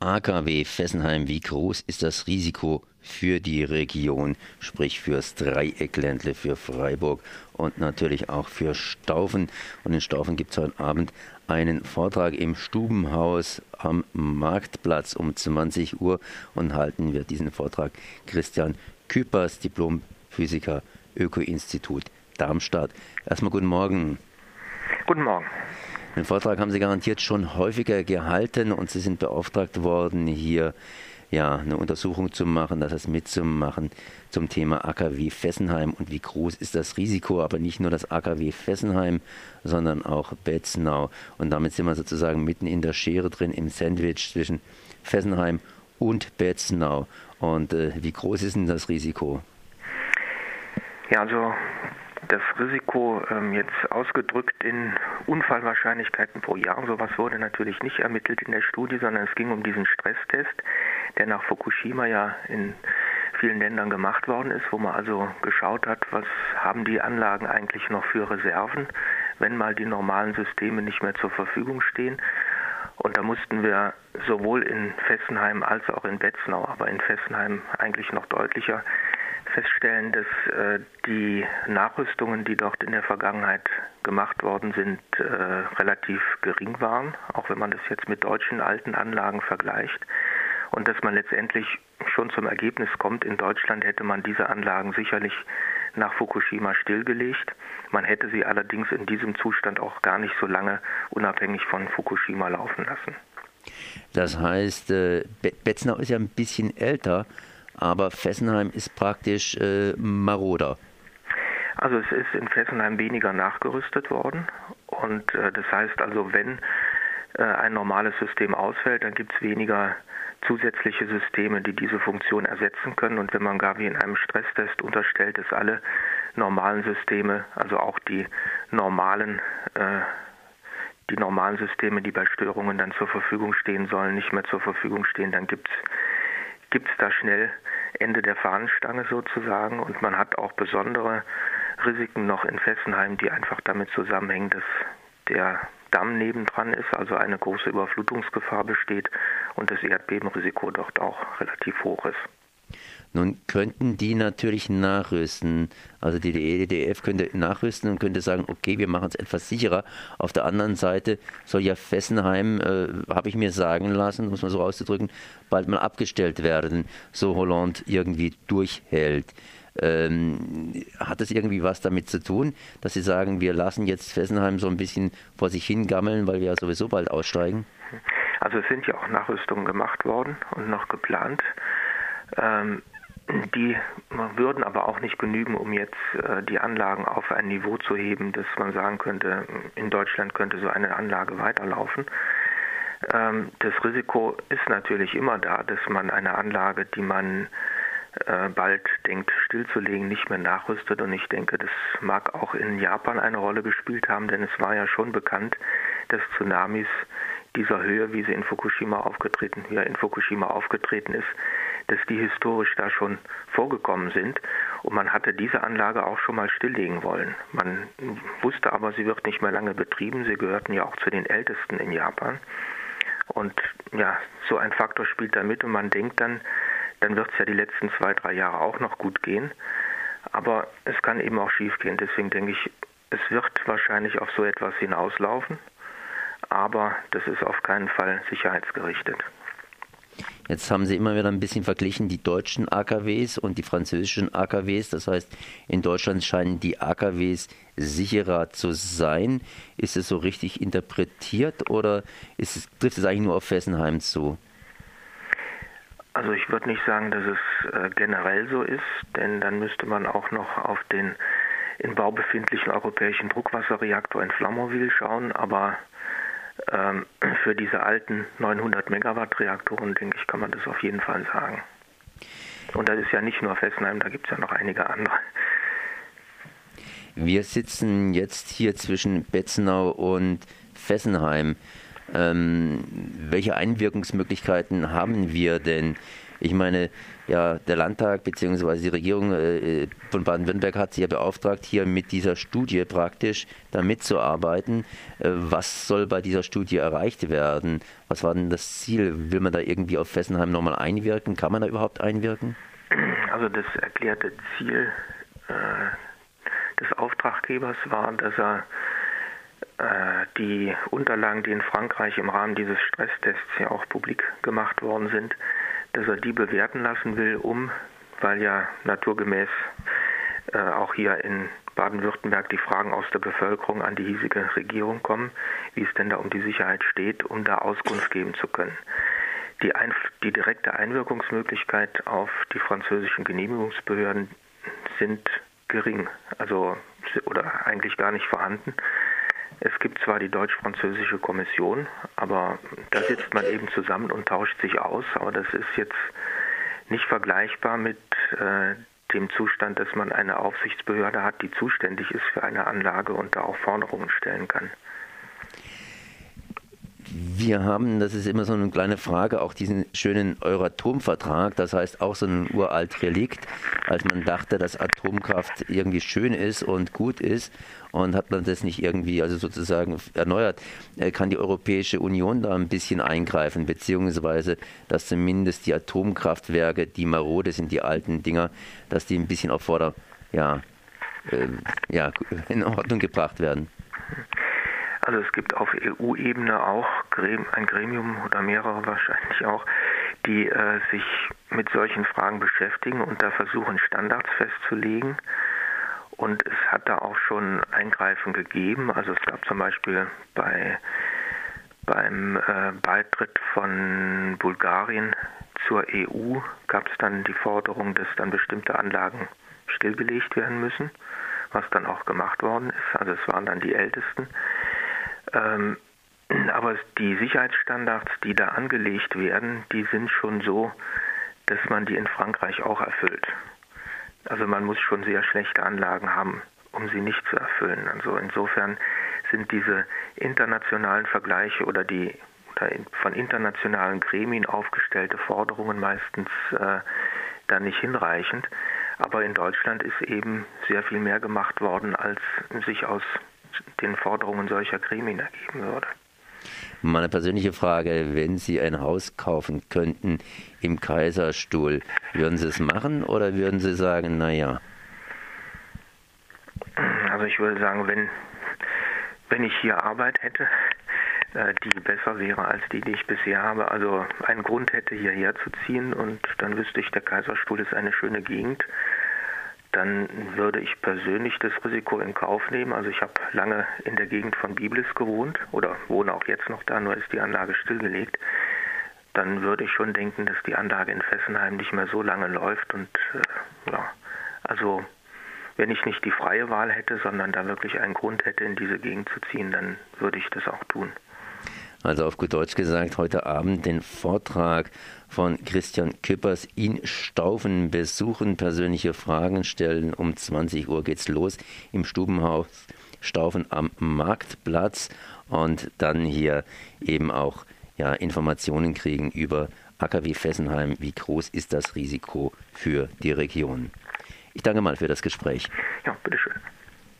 AKW Fessenheim, wie groß ist das Risiko für die Region, sprich fürs Dreieckländle, für Freiburg und natürlich auch für Staufen. Und in Staufen gibt es heute Abend einen Vortrag im Stubenhaus am Marktplatz um 20 Uhr und halten wir diesen Vortrag Christian Küpers, Diplomphysiker, Öko-Institut Darmstadt. Erstmal guten Morgen. Guten Morgen. Den Vortrag haben Sie garantiert schon häufiger gehalten und Sie sind beauftragt worden, hier ja, eine Untersuchung zu machen, das heißt mitzumachen zum Thema AKW Fessenheim und wie groß ist das Risiko, aber nicht nur das AKW Fessenheim, sondern auch Betznau. Und damit sind wir sozusagen mitten in der Schere drin, im Sandwich zwischen Fessenheim und Betznau. Und äh, wie groß ist denn das Risiko? Ja, also das Risiko ähm, jetzt ausgedrückt in Unfallwahrscheinlichkeiten pro Jahr, sowas wurde natürlich nicht ermittelt in der Studie, sondern es ging um diesen Stresstest, der nach Fukushima ja in vielen Ländern gemacht worden ist, wo man also geschaut hat, was haben die Anlagen eigentlich noch für Reserven, wenn mal die normalen Systeme nicht mehr zur Verfügung stehen. Und da mussten wir sowohl in Fessenheim als auch in Betznau, aber in Fessenheim eigentlich noch deutlicher feststellen, dass äh, die Nachrüstungen, die dort in der Vergangenheit gemacht worden sind, äh, relativ gering waren, auch wenn man das jetzt mit deutschen alten Anlagen vergleicht. Und dass man letztendlich schon zum Ergebnis kommt, in Deutschland hätte man diese Anlagen sicherlich nach Fukushima stillgelegt. Man hätte sie allerdings in diesem Zustand auch gar nicht so lange unabhängig von Fukushima laufen lassen. Das heißt, äh, Betznau ist ja ein bisschen älter aber Fessenheim ist praktisch äh, maroder. Also es ist in Fessenheim weniger nachgerüstet worden und äh, das heißt also, wenn äh, ein normales System ausfällt, dann gibt es weniger zusätzliche Systeme, die diese Funktion ersetzen können. Und wenn man gar wie in einem Stresstest unterstellt, dass alle normalen Systeme, also auch die normalen äh, die normalen Systeme, die bei Störungen dann zur Verfügung stehen sollen, nicht mehr zur Verfügung stehen, dann gibt es da schnell Ende der Fahnenstange sozusagen. Und man hat auch besondere Risiken noch in Fessenheim, die einfach damit zusammenhängen, dass der Damm nebendran ist, also eine große Überflutungsgefahr besteht und das Erdbebenrisiko dort auch relativ hoch ist. Nun könnten die natürlich nachrüsten. Also die EDF könnte nachrüsten und könnte sagen, okay, wir machen es etwas sicherer. Auf der anderen Seite soll ja Fessenheim, äh, habe ich mir sagen lassen, muss man so auszudrücken, bald mal abgestellt werden, so Hollande irgendwie durchhält. Ähm, hat das irgendwie was damit zu tun, dass Sie sagen, wir lassen jetzt Fessenheim so ein bisschen vor sich hingammeln, weil wir ja sowieso bald aussteigen? Also es sind ja auch Nachrüstungen gemacht worden und noch geplant. Ähm, die würden aber auch nicht genügen, um jetzt äh, die Anlagen auf ein Niveau zu heben, dass man sagen könnte, in Deutschland könnte so eine Anlage weiterlaufen. Ähm, das Risiko ist natürlich immer da, dass man eine Anlage, die man äh, bald denkt stillzulegen, nicht mehr nachrüstet. Und ich denke, das mag auch in Japan eine Rolle gespielt haben, denn es war ja schon bekannt, dass Tsunamis dieser Höhe, wie sie in Fukushima aufgetreten, ja in Fukushima aufgetreten ist, dass die historisch da schon vorgekommen sind. Und man hatte diese Anlage auch schon mal stilllegen wollen. Man wusste aber, sie wird nicht mehr lange betrieben. Sie gehörten ja auch zu den ältesten in Japan. Und ja, so ein Faktor spielt da mit und man denkt dann, dann wird es ja die letzten zwei, drei Jahre auch noch gut gehen. Aber es kann eben auch schief gehen. Deswegen denke ich, es wird wahrscheinlich auf so etwas hinauslaufen. Aber das ist auf keinen Fall sicherheitsgerichtet. Jetzt haben Sie immer wieder ein bisschen verglichen die deutschen AKWs und die französischen AKWs. Das heißt, in Deutschland scheinen die AKWs sicherer zu sein. Ist es so richtig interpretiert oder es, trifft es eigentlich nur auf Fessenheim zu? Also ich würde nicht sagen, dass es äh, generell so ist, denn dann müsste man auch noch auf den in Bau befindlichen europäischen Druckwasserreaktor in Flamanville schauen, aber ähm, für diese alten 900 Megawatt Reaktoren, denke ich, kann man das auf jeden Fall sagen. Und das ist ja nicht nur Fessenheim, da gibt es ja noch einige andere. Wir sitzen jetzt hier zwischen Betzenau und Fessenheim. Ähm, welche Einwirkungsmöglichkeiten haben wir denn? Ich meine, ja, der Landtag bzw. die Regierung äh, von Baden-Württemberg hat sie ja beauftragt, hier mit dieser Studie praktisch da mitzuarbeiten. Äh, was soll bei dieser Studie erreicht werden? Was war denn das Ziel? Will man da irgendwie auf Fessenheim nochmal einwirken? Kann man da überhaupt einwirken? Also das erklärte Ziel äh, des Auftraggebers war, dass er äh, die Unterlagen, die in Frankreich im Rahmen dieses Stresstests ja auch publik gemacht worden sind, dass er die bewerten lassen will, um, weil ja naturgemäß äh, auch hier in Baden-Württemberg die Fragen aus der Bevölkerung an die hiesige Regierung kommen, wie es denn da um die Sicherheit steht, um da Auskunft geben zu können. Die, die direkte Einwirkungsmöglichkeit auf die französischen Genehmigungsbehörden sind gering, also oder eigentlich gar nicht vorhanden. Es gibt zwar die deutsch-französische Kommission, aber da sitzt man eben zusammen und tauscht sich aus, aber das ist jetzt nicht vergleichbar mit äh, dem Zustand, dass man eine Aufsichtsbehörde hat, die zuständig ist für eine Anlage und da auch Forderungen stellen kann. Wir haben, das ist immer so eine kleine Frage, auch diesen schönen Euratom-Vertrag, das heißt auch so ein uralt Relikt, als man dachte, dass Atomkraft irgendwie schön ist und gut ist und hat man das nicht irgendwie, also sozusagen erneuert, äh, kann die Europäische Union da ein bisschen eingreifen, beziehungsweise, dass zumindest die Atomkraftwerke, die marode sind, die alten Dinger, dass die ein bisschen auf Vorder, ja, äh, ja, in Ordnung gebracht werden. Also es gibt auf EU-Ebene auch ein Gremium oder mehrere wahrscheinlich auch, die äh, sich mit solchen Fragen beschäftigen und da versuchen Standards festzulegen. Und es hat da auch schon Eingreifen gegeben. Also es gab zum Beispiel bei, beim äh, Beitritt von Bulgarien zur EU gab es dann die Forderung, dass dann bestimmte Anlagen stillgelegt werden müssen, was dann auch gemacht worden ist. Also es waren dann die ältesten. Ähm, aber die Sicherheitsstandards, die da angelegt werden, die sind schon so, dass man die in Frankreich auch erfüllt. Also man muss schon sehr schlechte Anlagen haben, um sie nicht zu erfüllen. Also insofern sind diese internationalen Vergleiche oder die oder von internationalen Gremien aufgestellte Forderungen meistens äh, da nicht hinreichend. Aber in Deutschland ist eben sehr viel mehr gemacht worden, als sich aus den Forderungen solcher Gremien ergeben würde. Meine persönliche Frage, wenn Sie ein Haus kaufen könnten im Kaiserstuhl, würden Sie es machen oder würden Sie sagen, naja? Also ich würde sagen, wenn, wenn ich hier Arbeit hätte, äh, die besser wäre als die, die ich bisher habe, also einen Grund hätte, hierher zu ziehen und dann wüsste ich, der Kaiserstuhl ist eine schöne Gegend, dann würde ich persönlich das Risiko in Kauf nehmen. Also ich habe lange in der Gegend von Biblis gewohnt oder wohne auch jetzt noch da, nur ist die Anlage stillgelegt. Dann würde ich schon denken, dass die Anlage in Fessenheim nicht mehr so lange läuft. Und äh, ja, also wenn ich nicht die freie Wahl hätte, sondern da wirklich einen Grund hätte, in diese Gegend zu ziehen, dann würde ich das auch tun. Also auf gut Deutsch gesagt, heute Abend den Vortrag von Christian Küppers in Staufen besuchen, persönliche Fragen stellen. Um 20 Uhr geht's los im Stubenhaus Staufen am Marktplatz und dann hier eben auch ja, Informationen kriegen über AKW Fessenheim. Wie groß ist das Risiko für die Region? Ich danke mal für das Gespräch. Ja, bitteschön.